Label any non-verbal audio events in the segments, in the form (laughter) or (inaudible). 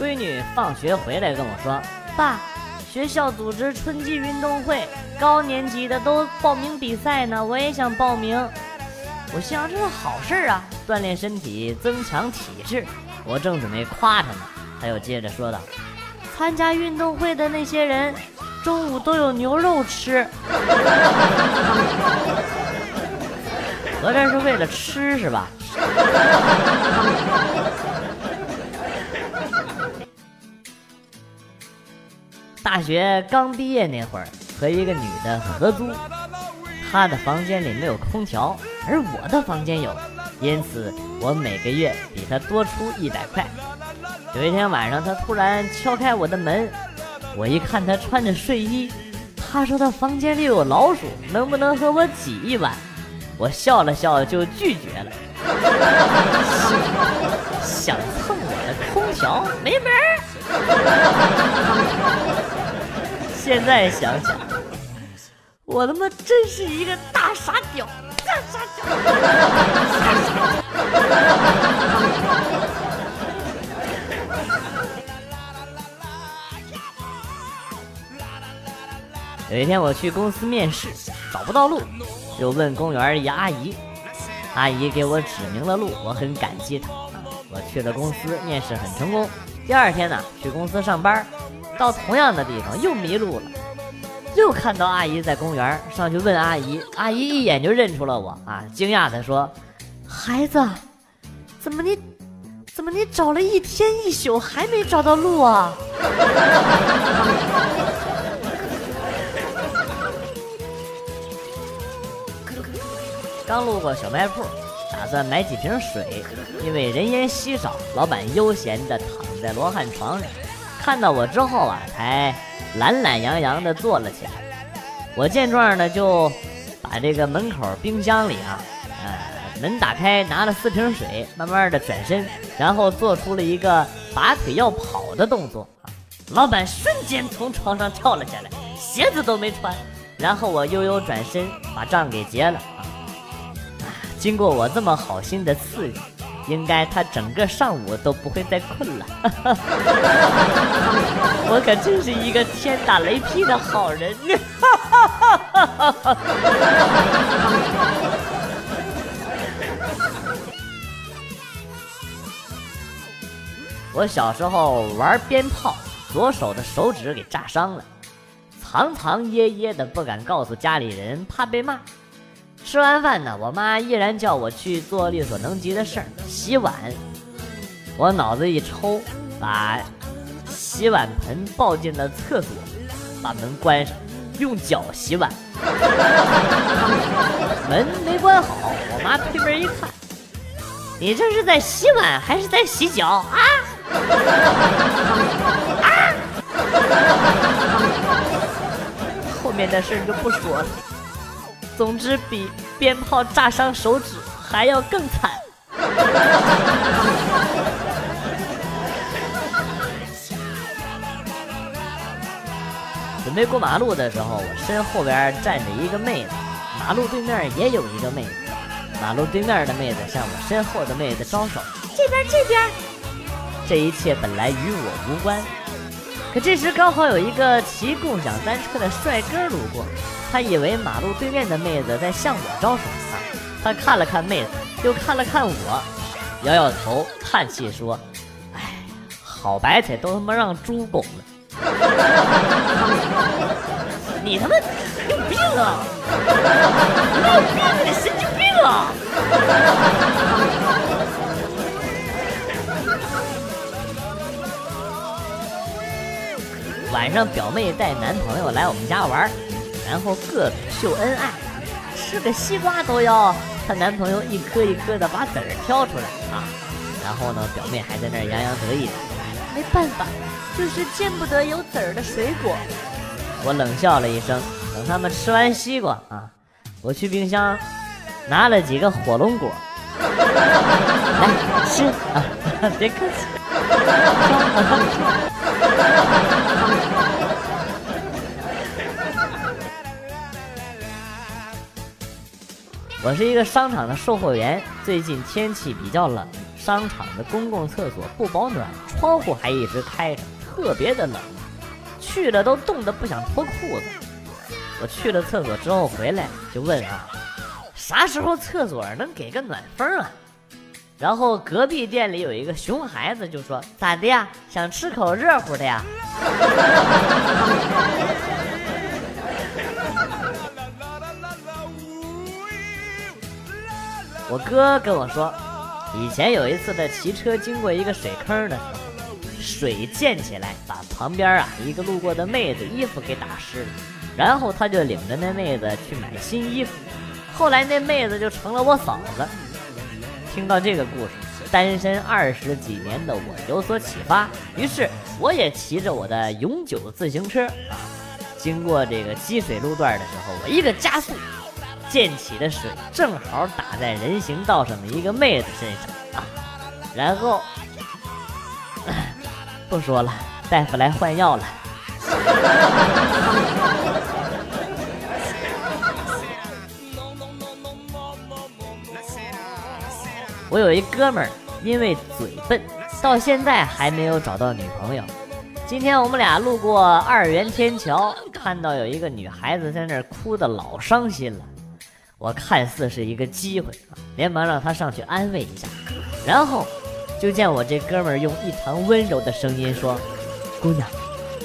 闺女放学回来跟我说：“爸，学校组织春季运动会，高年级的都报名比赛呢，我也想报名。”我心想这是好事啊，锻炼身体，增强体质。我正准备夸他呢，他又接着说道：“参加运动会的那些人，中午都有牛肉吃。(laughs) ”合着是为了吃是吧？大学刚毕业那会儿，和一个女的合租，她的房间里没有空调，而我的房间有，因此我每个月比她多出一百块。有一天晚上，她突然敲开我的门，我一看她穿着睡衣，她说她房间里有老鼠，能不能和我挤一晚？我笑了笑就拒绝了。想蹭我的空调没门儿！现在想想，我他妈真是一个大傻屌！大傻屌！有一天我去公司面试，找不到路，就问公园一阿姨，阿姨给我指明了路，我很感激她。我去了公司，面试很成功。第二天呢，去公司上班，到同样的地方又迷路了，又看到阿姨在公园，上去问阿姨，阿姨一眼就认出了我啊，惊讶地说：“孩子，怎么你，怎么你找了一天一宿还没找到路啊？” (laughs) 刚路过小卖铺，打算买几瓶水，因为人烟稀少，老板悠闲地躺在罗汉床上，看到我之后啊，才懒懒洋洋地坐了起来。我见状呢，就把这个门口冰箱里啊，呃，门打开，拿了四瓶水，慢慢的转身，然后做出了一个拔腿要跑的动作。老板瞬间从床上跳了下来，鞋子都没穿，然后我悠悠转身把账给结了。啊经过我这么好心的刺激，应该他整个上午都不会再困了。(laughs) 我可真是一个天打雷劈的好人呢。(laughs) 我小时候玩鞭炮，左手的手指给炸伤了，藏藏掖掖的不敢告诉家里人，怕被骂。吃完饭呢，我妈依然叫我去做力所能及的事儿，洗碗。我脑子一抽，把洗碗盆抱进了厕所，把门关上，用脚洗碗。门没关好，我妈推门一看，你这是在洗碗还是在洗脚啊？啊！(laughs) 后面的事就不说了。总之，比鞭炮炸伤手指还要更惨。(laughs) 准备过马路的时候，我身后边站着一个妹子，马路对面也有一个妹子。马路对面的妹子向我身后的妹子招手：“这边，这边。”这一切本来与我无关，可这时刚好有一个骑共享单车的帅哥路过。他以为马路对面的妹子在向我招手啊！他看了看妹子，又看了看我，摇摇头，叹气说：“哎，好白菜都他妈让猪拱了！你他妈有病啊！你有病！你神经病啊！” (laughs) 晚上表妹带男朋友来我们家玩。然后各种秀恩爱，吃个西瓜都要她男朋友一颗一颗的把籽儿挑出来啊！然后呢，表妹还在那儿洋洋得意。没办法，就是见不得有籽儿的水果。我冷笑了一声。等他们吃完西瓜啊，我去冰箱拿了几个火龙果，来吃啊！别客气。我是一个商场的售货员，最近天气比较冷，商场的公共厕所不保暖，窗户还一直开着，特别的冷，去了都冻得不想脱裤子。我去了厕所之后回来就问啊，啥时候厕所能给个暖风啊？然后隔壁店里有一个熊孩子就说：“咋的呀？想吃口热乎的呀？”我哥跟我说，以前有一次他骑车经过一个水坑的时候，水溅起来，把旁边啊一个路过的妹子衣服给打湿了，然后他就领着那妹子去买新衣服，后来那妹子就成了我嫂子。听到这个故事，单身二十几年的我有所启发，于是我也骑着我的永久自行车啊，经过这个积水路段的时候，我一个加速。溅起的水正好打在人行道上的一个妹子身上啊，然后 (clears throat) 不说了，大夫来换药了。(laughs) 我有一哥们儿，因为嘴笨，到现在还没有找到女朋友。今天我们俩路过二元天桥，看到有一个女孩子在那儿哭的老伤心了。我看似是一个机会，连忙让他上去安慰一下，然后就见我这哥们儿用异常温柔的声音说：“姑娘，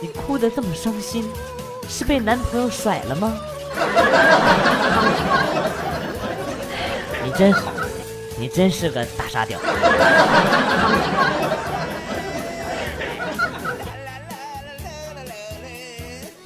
你哭得这么伤心，是被男朋友甩了吗？” (laughs) 你真好，你真是个大沙雕。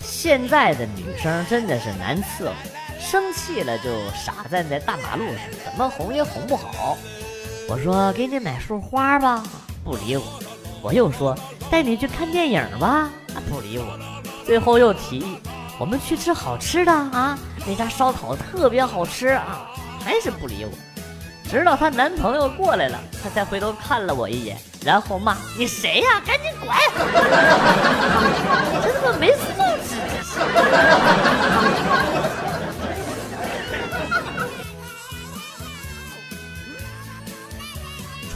现在的女生真的是难伺候。生气了就傻站在大马路上，怎么哄也哄不好。我说给你买束花吧，不理我。我又说带你去看电影吧，不理我。最后又提议我们去吃好吃的啊，那家烧烤特别好吃啊，还是不理我。直到她男朋友过来了，她才回头看了我一眼，然后骂你谁呀？赶紧滚！(laughs) 真他妈没素质！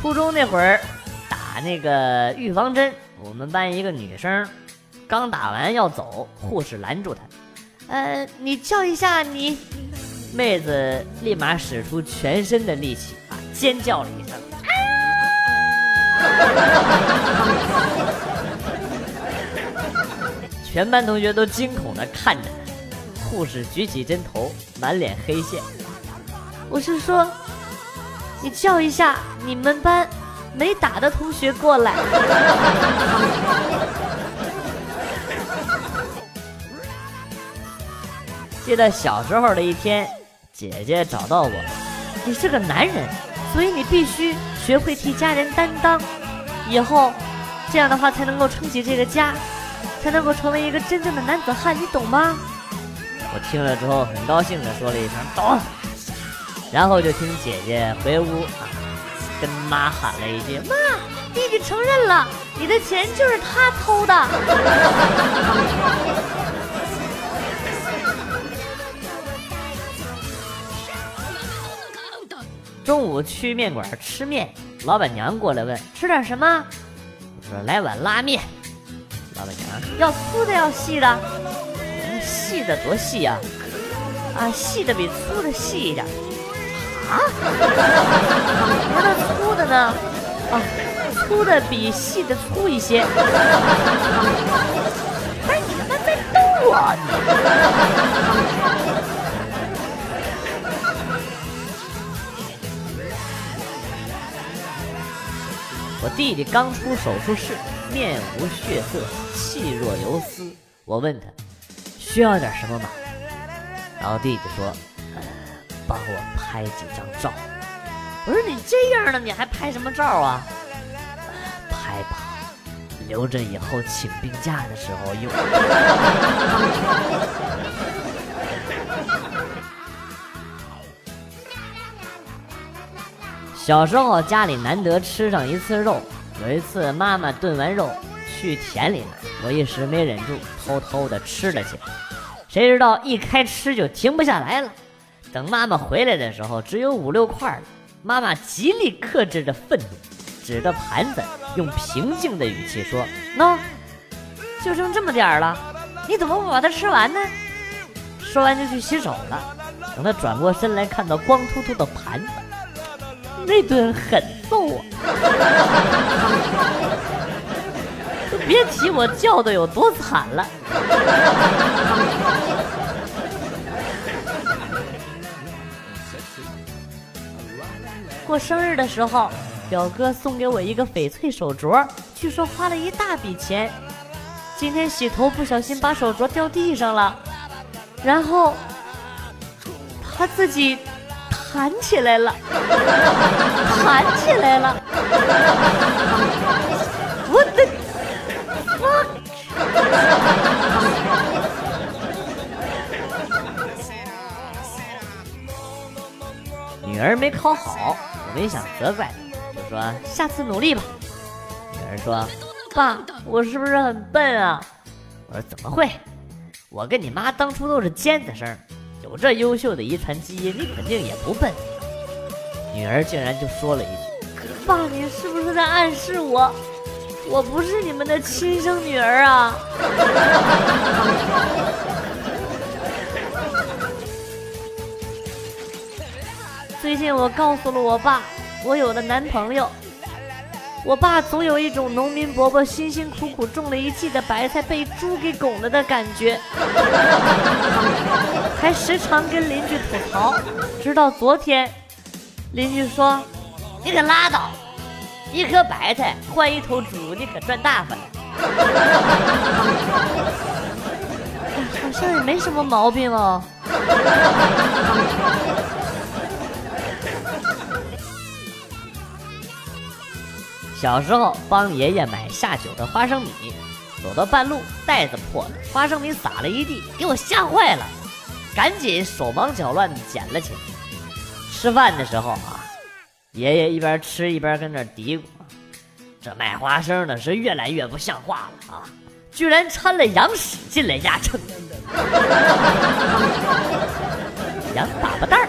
初中那会儿打那个预防针，我们班一个女生刚打完要走，护士拦住她，呃，你叫一下你妹子，立马使出全身的力气啊，尖叫了一声，(laughs) 全班同学都惊恐的看着她，护士举起针头，满脸黑线，我是说。你叫一下你们班没打的同学过来。(laughs) 记得小时候的一天，姐姐找到我，你是个男人，所以你必须学会替家人担当，以后这样的话才能够撑起这个家，才能够成为一个真正的男子汉，你懂吗？我听了之后很高兴的说了一声懂。然后就听姐姐回屋啊，跟妈喊了一句：“妈，弟弟承认了，你的钱就是他偷的。(laughs) ”中午去面馆吃面，老板娘过来问：“吃点什么？”我说：“来碗拉面。”老板娘：“要粗的，要细的？细的多细呀？啊，细的比粗的细一点。”啊，那粗的呢？啊，粗的比细的粗一些。哎，你他妈在逗我！我弟弟刚出手术室，面无血色，气若游丝。我问他需要点什么吗？然后弟弟说。帮我拍几张照。我说你这样的你还拍什么照啊？拍吧，留着以后请病假的时候用。小时候家里难得吃上一次肉，有一次妈妈炖完肉去田里了，我一时没忍住，偷偷的吃了起来。谁知道一开吃就停不下来了。等妈妈回来的时候，只有五六块了。妈妈极力克制着愤怒，指着盘子，用平静的语气说：“喏，就剩这么点儿了，你怎么不把它吃完呢？”说完就去洗手了。等他转过身来，看到光秃秃的盘子，那顿狠揍啊！(laughs) 别提我叫的有多惨了。过生日的时候，表哥送给我一个翡翠手镯，据说花了一大笔钱。今天洗头不小心把手镯掉地上了，然后他自己弹起来了，弹起来了。没考好。我没想责怪他，就说下次努力吧。女儿说：“爸，我是不是很笨啊？”我说：“怎么会？我跟你妈当初都是尖子生，有这优秀的遗传基因，你肯定也不笨。”女儿竟然就说了一句：“爸，你是不是在暗示我，我不是你们的亲生女儿啊？” (laughs) 最近我告诉了我爸，我有了男朋友。我爸总有一种农民伯伯辛辛苦苦种了一季的白菜被猪给拱了的感觉，还时常跟邻居吐槽。直到昨天，邻居说：“你可拉倒，一颗白菜换一头猪，你可赚大发了。(laughs) ”好像也没什么毛病哦。小时候帮爷爷买下酒的花生米，走到半路袋子破了，花生米撒了一地，给我吓坏了，赶紧手忙脚乱捡了起来。吃饭的时候啊，爷爷一边吃一边跟那嘀咕：“这卖花生的是越来越不像话了啊，居然掺了羊屎进来压秤，(laughs) 羊粑粑蛋儿。”